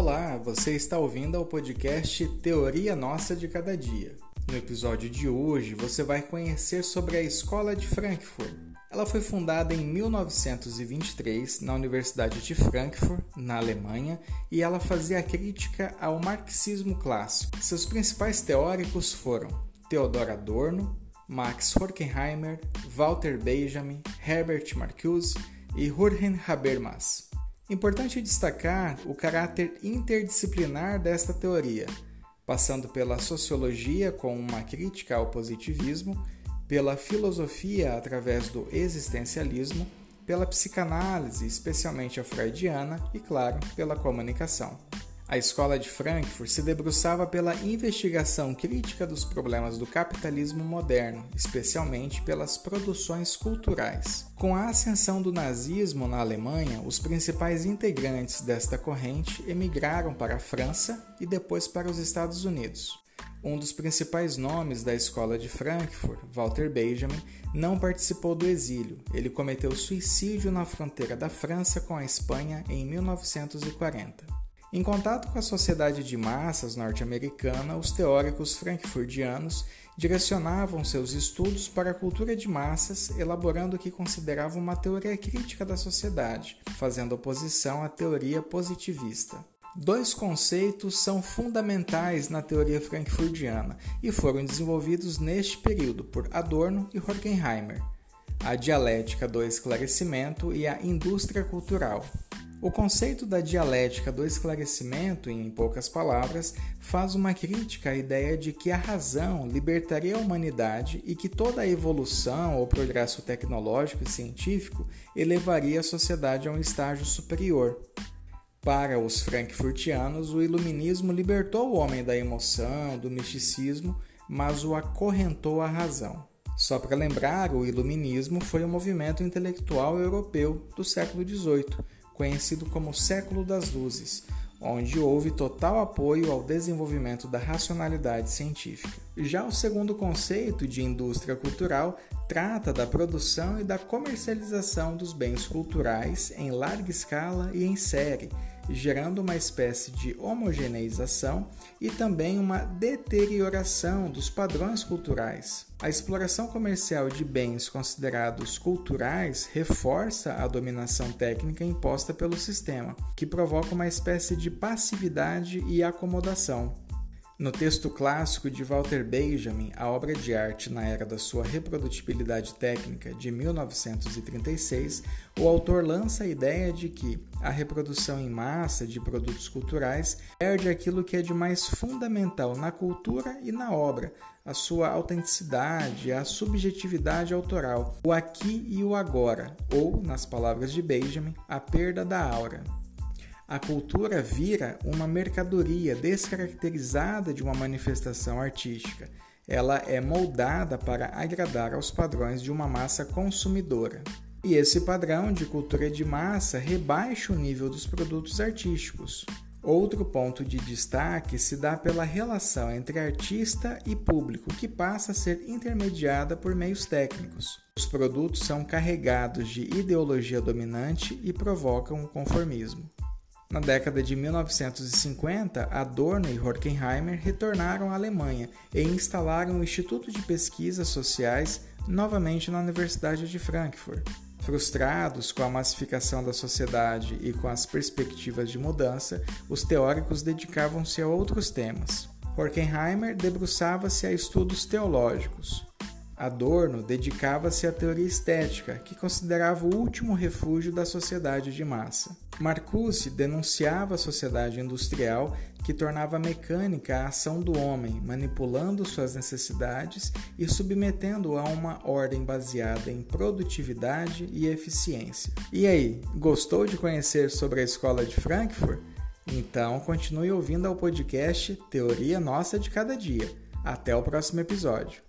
Olá, você está ouvindo ao podcast Teoria Nossa de Cada Dia. No episódio de hoje, você vai conhecer sobre a Escola de Frankfurt. Ela foi fundada em 1923 na Universidade de Frankfurt, na Alemanha, e ela fazia crítica ao marxismo clássico. Seus principais teóricos foram Theodor Adorno, Max Horkheimer, Walter Benjamin, Herbert Marcuse e Jürgen Habermas. Importante destacar o caráter interdisciplinar desta teoria, passando pela sociologia com uma crítica ao positivismo, pela filosofia através do existencialismo, pela psicanálise, especialmente a freudiana, e, claro, pela comunicação. A escola de Frankfurt se debruçava pela investigação crítica dos problemas do capitalismo moderno, especialmente pelas produções culturais. Com a ascensão do nazismo na Alemanha, os principais integrantes desta corrente emigraram para a França e depois para os Estados Unidos. Um dos principais nomes da escola de Frankfurt, Walter Benjamin, não participou do exílio. Ele cometeu suicídio na fronteira da França com a Espanha em 1940. Em contato com a sociedade de massas norte-americana, os teóricos frankfurtianos direcionavam seus estudos para a cultura de massas, elaborando o que consideravam uma teoria crítica da sociedade, fazendo oposição à teoria positivista. Dois conceitos são fundamentais na teoria frankfurtiana e foram desenvolvidos neste período por Adorno e Horkheimer: a dialética do esclarecimento e a indústria cultural. O conceito da dialética do esclarecimento, em poucas palavras, faz uma crítica à ideia de que a razão libertaria a humanidade e que toda a evolução ou progresso tecnológico e científico elevaria a sociedade a um estágio superior. Para os frankfurtianos, o iluminismo libertou o homem da emoção, do misticismo, mas o acorrentou à razão. Só para lembrar, o iluminismo foi um movimento intelectual europeu do século XVIII conhecido como Século das Luzes, onde houve total apoio ao desenvolvimento da racionalidade científica. Já o segundo conceito de indústria cultural trata da produção e da comercialização dos bens culturais em larga escala e em série, gerando uma espécie de homogeneização e também uma deterioração dos padrões culturais. A exploração comercial de bens considerados culturais reforça a dominação técnica imposta pelo sistema, que provoca uma espécie de passividade e acomodação. No texto clássico de Walter Benjamin, A Obra de Arte na Era da Sua Reprodutibilidade Técnica, de 1936, o autor lança a ideia de que a reprodução em massa de produtos culturais perde aquilo que é de mais fundamental na cultura e na obra, a sua autenticidade, a subjetividade autoral, o aqui e o agora, ou, nas palavras de Benjamin, a perda da aura a cultura vira uma mercadoria descaracterizada de uma manifestação artística. Ela é moldada para agradar aos padrões de uma massa consumidora. E esse padrão de cultura de massa rebaixa o nível dos produtos artísticos. Outro ponto de destaque se dá pela relação entre artista e público, que passa a ser intermediada por meios técnicos. Os produtos são carregados de ideologia dominante e provocam o conformismo. Na década de 1950, Adorno e Horkheimer retornaram à Alemanha e instalaram o Instituto de Pesquisas Sociais novamente na Universidade de Frankfurt. Frustrados com a massificação da sociedade e com as perspectivas de mudança, os teóricos dedicavam-se a outros temas. Horkheimer debruçava-se a estudos teológicos. Adorno dedicava-se à teoria estética, que considerava o último refúgio da sociedade de massa. Marcuse denunciava a sociedade industrial que tornava mecânica a ação do homem, manipulando suas necessidades e submetendo-o a uma ordem baseada em produtividade e eficiência. E aí, gostou de conhecer sobre a escola de Frankfurt? Então continue ouvindo ao podcast Teoria Nossa de Cada Dia. Até o próximo episódio.